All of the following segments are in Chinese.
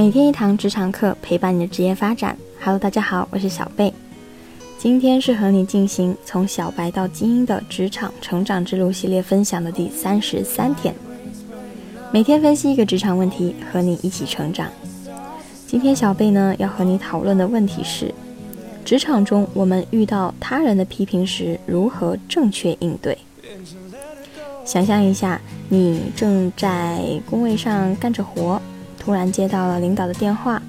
每天一堂职场课，陪伴你的职业发展。Hello，大家好，我是小贝。今天是和你进行从小白到精英的职场成长之路系列分享的第三十三天。每天分析一个职场问题，和你一起成长。今天小贝呢要和你讨论的问题是：职场中我们遇到他人的批评时，如何正确应对？想象一下，你正在工位上干着活。突然接到了领导的电话，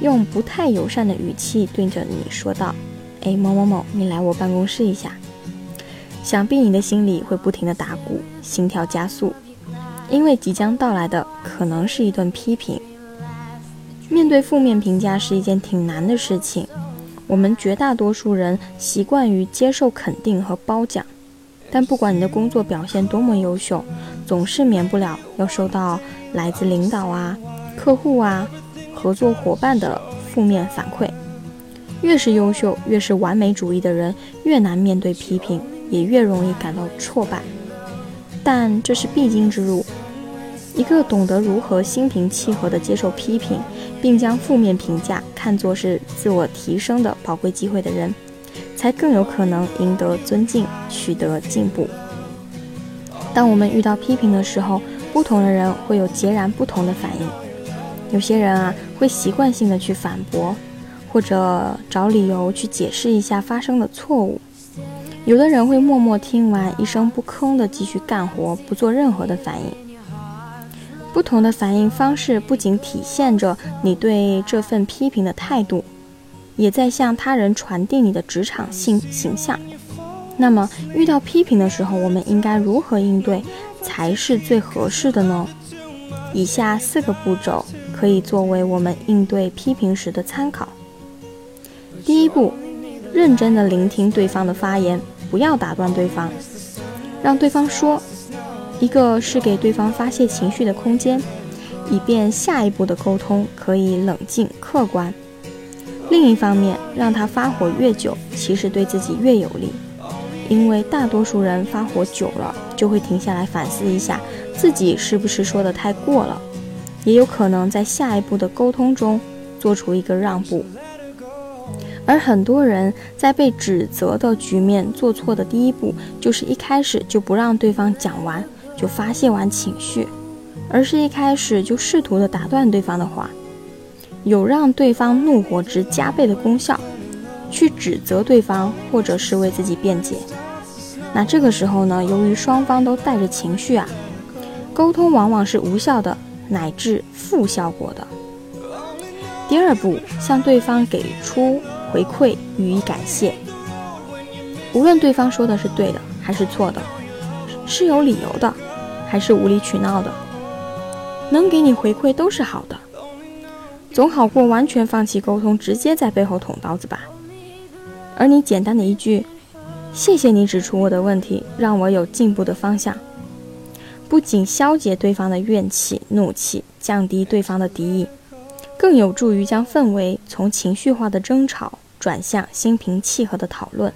用不太友善的语气对着你说道：“哎，某某某，你来我办公室一下。”想必你的心里会不停的打鼓，心跳加速，因为即将到来的可能是一顿批评。面对负面评价是一件挺难的事情，我们绝大多数人习惯于接受肯定和褒奖，但不管你的工作表现多么优秀，总是免不了要受到来自领导啊。客户啊，合作伙伴的负面反馈，越是优秀、越是完美主义的人，越难面对批评，也越容易感到挫败。但这是必经之路。一个懂得如何心平气和地接受批评，并将负面评价看作是自我提升的宝贵机会的人，才更有可能赢得尊敬，取得进步。当我们遇到批评的时候，不同的人会有截然不同的反应。有些人啊，会习惯性的去反驳，或者找理由去解释一下发生的错误；有的人会默默听完，一声不吭的继续干活，不做任何的反应。不同的反应方式不仅体现着你对这份批评的态度，也在向他人传递你的职场性形象。那么，遇到批评的时候，我们应该如何应对才是最合适的呢？以下四个步骤。可以作为我们应对批评时的参考。第一步，认真的聆听对方的发言，不要打断对方，让对方说。一个是给对方发泄情绪的空间，以便下一步的沟通可以冷静客观。另一方面，让他发火越久，其实对自己越有利，因为大多数人发火久了，就会停下来反思一下自己是不是说的太过了。也有可能在下一步的沟通中做出一个让步，而很多人在被指责的局面做错的第一步，就是一开始就不让对方讲完就发泄完情绪，而是一开始就试图的打断对方的话，有让对方怒火值加倍的功效，去指责对方或者是为自己辩解。那这个时候呢，由于双方都带着情绪啊，沟通往往是无效的。乃至负效果的。第二步，向对方给出回馈，予以感谢。无论对方说的是对的还是错的，是有理由的还是无理取闹的，能给你回馈都是好的，总好过完全放弃沟通，直接在背后捅刀子吧。而你简单的一句“谢谢你指出我的问题，让我有进步的方向”。不仅消解对方的怨气、怒气，降低对方的敌意，更有助于将氛围从情绪化的争吵转向心平气和的讨论。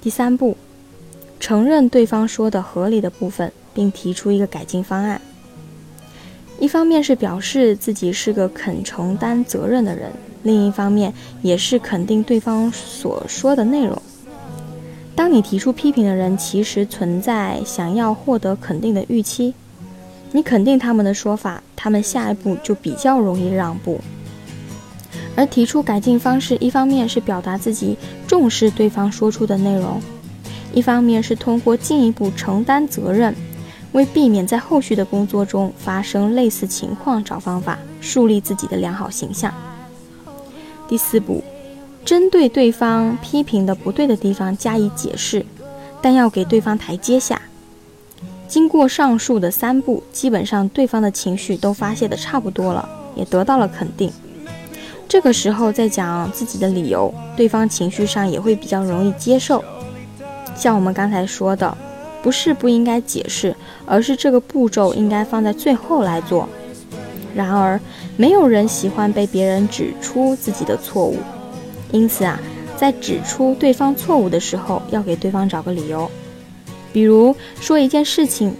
第三步，承认对方说的合理的部分，并提出一个改进方案。一方面是表示自己是个肯承担责任的人，另一方面也是肯定对方所说的内容。当你提出批评的人，其实存在想要获得肯定的预期。你肯定他们的说法，他们下一步就比较容易让步。而提出改进方式，一方面是表达自己重视对方说出的内容，一方面是通过进一步承担责任，为避免在后续的工作中发生类似情况找方法，树立自己的良好形象。第四步。针对对方批评的不对的地方加以解释，但要给对方台阶下。经过上述的三步，基本上对方的情绪都发泄的差不多了，也得到了肯定。这个时候再讲自己的理由，对方情绪上也会比较容易接受。像我们刚才说的，不是不应该解释，而是这个步骤应该放在最后来做。然而，没有人喜欢被别人指出自己的错误。因此啊，在指出对方错误的时候，要给对方找个理由。比如说一件事情，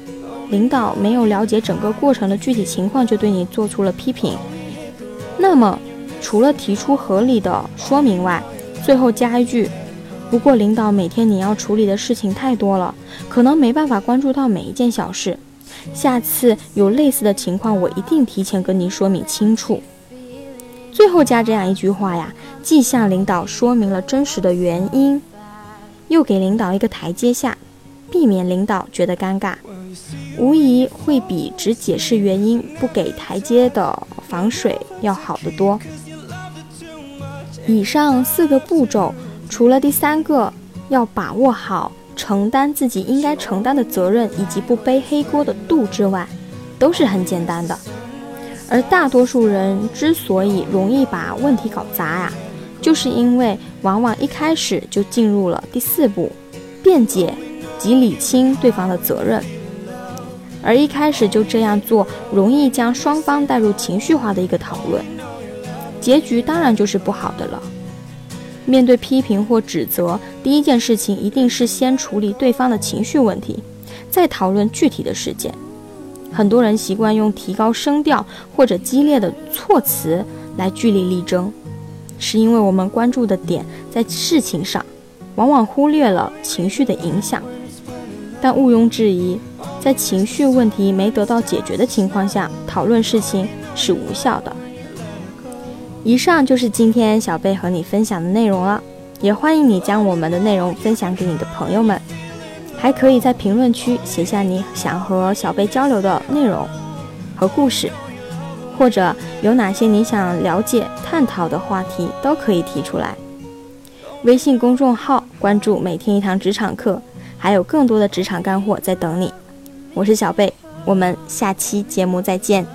领导没有了解整个过程的具体情况，就对你做出了批评，那么，除了提出合理的说明外，最后加一句：不过领导每天你要处理的事情太多了，可能没办法关注到每一件小事。下次有类似的情况，我一定提前跟您说明清楚。最后加这样一句话呀，既向领导说明了真实的原因，又给领导一个台阶下，避免领导觉得尴尬，无疑会比只解释原因不给台阶的防水要好得多。以上四个步骤，除了第三个要把握好。承担自己应该承担的责任以及不背黑锅的度之外，都是很简单的。而大多数人之所以容易把问题搞砸呀，就是因为往往一开始就进入了第四步，辩解及理清对方的责任。而一开始就这样做，容易将双方带入情绪化的一个讨论，结局当然就是不好的了。面对批评或指责，第一件事情一定是先处理对方的情绪问题，再讨论具体的事件。很多人习惯用提高声调或者激烈的措辞来据理力争，是因为我们关注的点在事情上，往往忽略了情绪的影响。但毋庸置疑，在情绪问题没得到解决的情况下，讨论事情是无效的。以上就是今天小贝和你分享的内容了，也欢迎你将我们的内容分享给你的朋友们，还可以在评论区写下你想和小贝交流的内容和故事，或者有哪些你想了解、探讨的话题，都可以提出来。微信公众号关注“每天一堂职场课”，还有更多的职场干货在等你。我是小贝，我们下期节目再见。